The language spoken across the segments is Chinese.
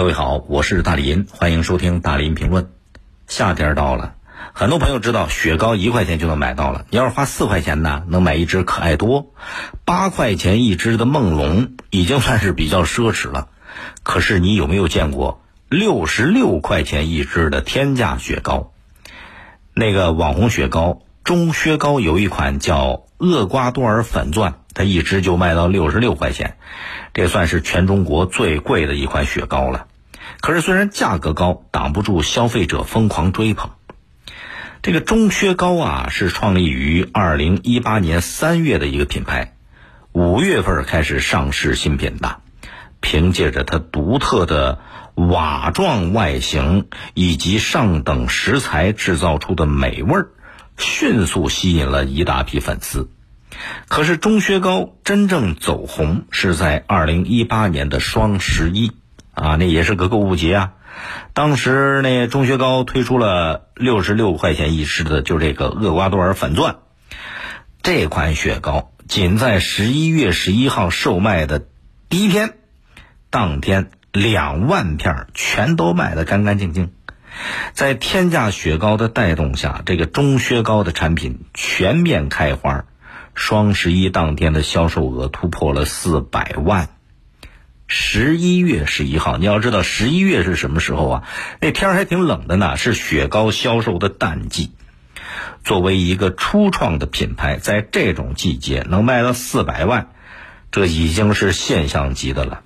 各位好，我是大林，欢迎收听大林评论。夏天到了，很多朋友知道雪糕一块钱就能买到了，你要是花四块钱呢，能买一只可爱多；八块钱一只的梦龙已经算是比较奢侈了。可是你有没有见过六十六块钱一只的天价雪糕？那个网红雪糕中薛高有一款叫厄瓜多尔粉钻，它一只就卖到六十六块钱，这算是全中国最贵的一款雪糕了。可是虽然价格高，挡不住消费者疯狂追捧。这个中薛高啊，是创立于二零一八年三月的一个品牌，五月份开始上市新品的。凭借着它独特的瓦状外形以及上等食材制造出的美味儿，迅速吸引了一大批粉丝。可是钟薛高真正走红是在二零一八年的双十一啊，那也是个购物节啊。当时那钟薛高推出了六十六块钱一支的，就这个厄瓜多尔粉钻这款雪糕，仅在十一月十一号售卖的第一天。当天两万片全都卖得干干净净，在天价雪糕的带动下，这个钟薛高的产品全面开花。双十一当天的销售额突破了四百万。十一月十一号，你要知道十一月是什么时候啊？那天还挺冷的呢，是雪糕销售的淡季。作为一个初创的品牌，在这种季节能卖到四百万，这已经是现象级的了。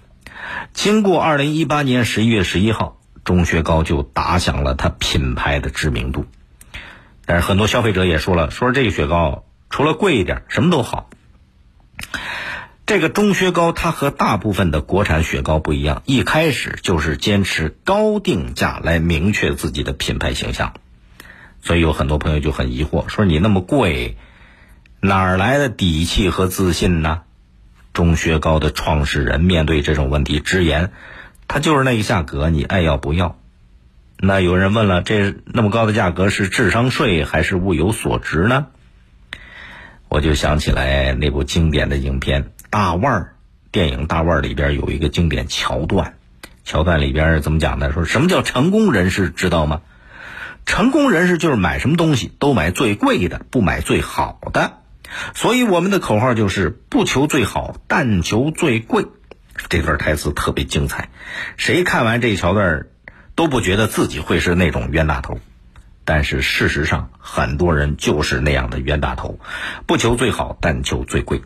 经过二零一八年十一月十一号，钟薛高就打响了它品牌的知名度。但是很多消费者也说了，说这个雪糕除了贵一点，什么都好。这个钟薛高它和大部分的国产雪糕不一样，一开始就是坚持高定价来明确自己的品牌形象。所以有很多朋友就很疑惑，说你那么贵，哪儿来的底气和自信呢？钟薛高的创始人面对这种问题直言：“他就是那个价格，你爱要不要？”那有人问了：“这那么高的价格是智商税还是物有所值呢？”我就想起来那部经典的影片《大腕儿》，电影《大腕儿》里边有一个经典桥段，桥段里边怎么讲呢？说什么叫成功人士，知道吗？成功人士就是买什么东西都买最贵的，不买最好的。所以我们的口号就是不求最好，但求最贵。这段台词特别精彩，谁看完这桥段都不觉得自己会是那种冤大头。但是事实上，很多人就是那样的冤大头，不求最好，但求最贵。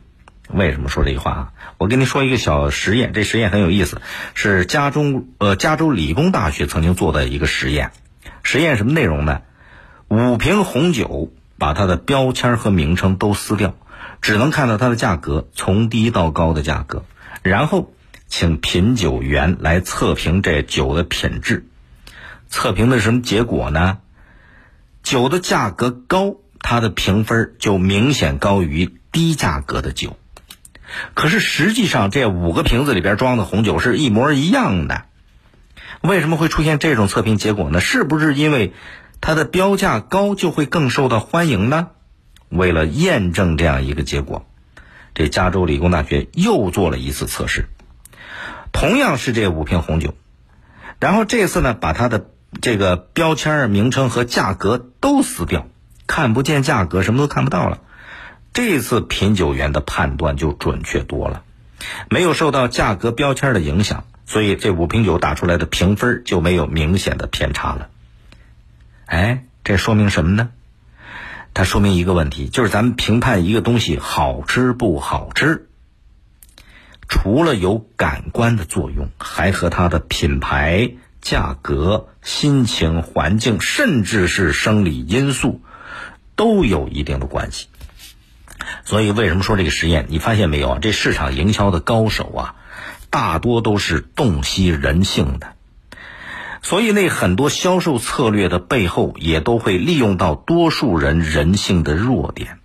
为什么说这句话啊？我跟您说一个小实验，这实验很有意思，是加州呃加州理工大学曾经做的一个实验。实验什么内容呢？五瓶红酒。把它的标签和名称都撕掉，只能看到它的价格从低到高的价格，然后请品酒员来测评这酒的品质。测评的什么结果呢？酒的价格高，它的评分就明显高于低价格的酒。可是实际上，这五个瓶子里边装的红酒是一模一样的。为什么会出现这种测评结果呢？是不是因为？它的标价高就会更受到欢迎呢？为了验证这样一个结果，这加州理工大学又做了一次测试，同样是这五瓶红酒，然后这次呢，把它的这个标签、名称和价格都撕掉，看不见价格，什么都看不到了。这次品酒员的判断就准确多了，没有受到价格标签的影响，所以这五瓶酒打出来的评分就没有明显的偏差了。哎，这说明什么呢？它说明一个问题，就是咱们评判一个东西好吃不好吃，除了有感官的作用，还和它的品牌、价格、心情、环境，甚至是生理因素，都有一定的关系。所以，为什么说这个实验？你发现没有啊？这市场营销的高手啊，大多都是洞悉人性的。所以，那很多销售策略的背后，也都会利用到多数人人性的弱点。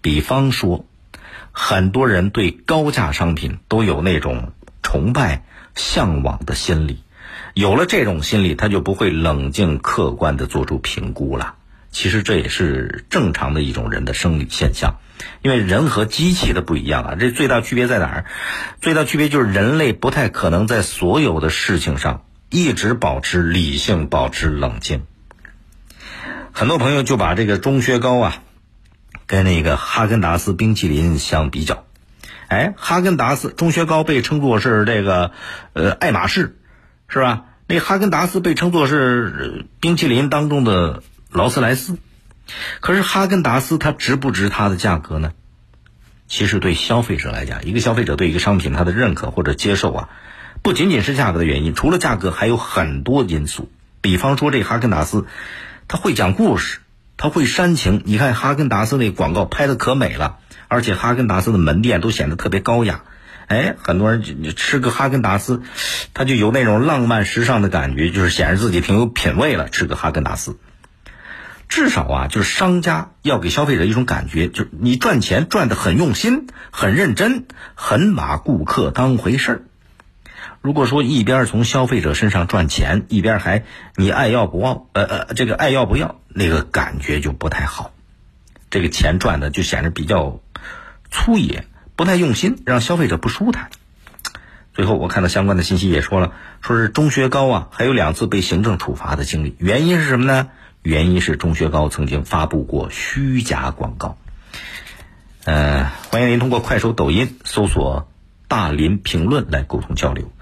比方说，很多人对高价商品都有那种崇拜、向往的心理。有了这种心理，他就不会冷静客观的做出评估了。其实这也是正常的一种人的生理现象，因为人和机器的不一样啊。这最大区别在哪儿？最大区别就是人类不太可能在所有的事情上。一直保持理性，保持冷静。很多朋友就把这个钟薛高啊，跟那个哈根达斯冰淇淋相比较。哎，哈根达斯钟薛高被称作是这个呃爱马仕，是吧？那哈根达斯被称作是冰淇淋当中的劳斯莱斯。可是哈根达斯它值不值它的价格呢？其实对消费者来讲，一个消费者对一个商品它的认可或者接受啊，不仅仅是价格的原因，除了价格还有很多因素。比方说这哈根达斯。他会讲故事，他会煽情。你看哈根达斯那广告拍的可美了，而且哈根达斯的门店都显得特别高雅。哎，很多人就吃个哈根达斯，他就有那种浪漫时尚的感觉，就是显示自己挺有品位了。吃个哈根达斯，至少啊，就是商家要给消费者一种感觉，就是你赚钱赚的很用心、很认真、很把顾客当回事儿。如果说一边从消费者身上赚钱，一边还你爱要不要，呃呃，这个爱要不要，那个感觉就不太好。这个钱赚的就显得比较粗野，不太用心，让消费者不舒坦。最后我看到相关的信息也说了，说是钟薛高啊，还有两次被行政处罚的经历，原因是什么呢？原因是钟薛高曾经发布过虚假广告。呃，欢迎您通过快手、抖音搜索“大林评论”来沟通交流。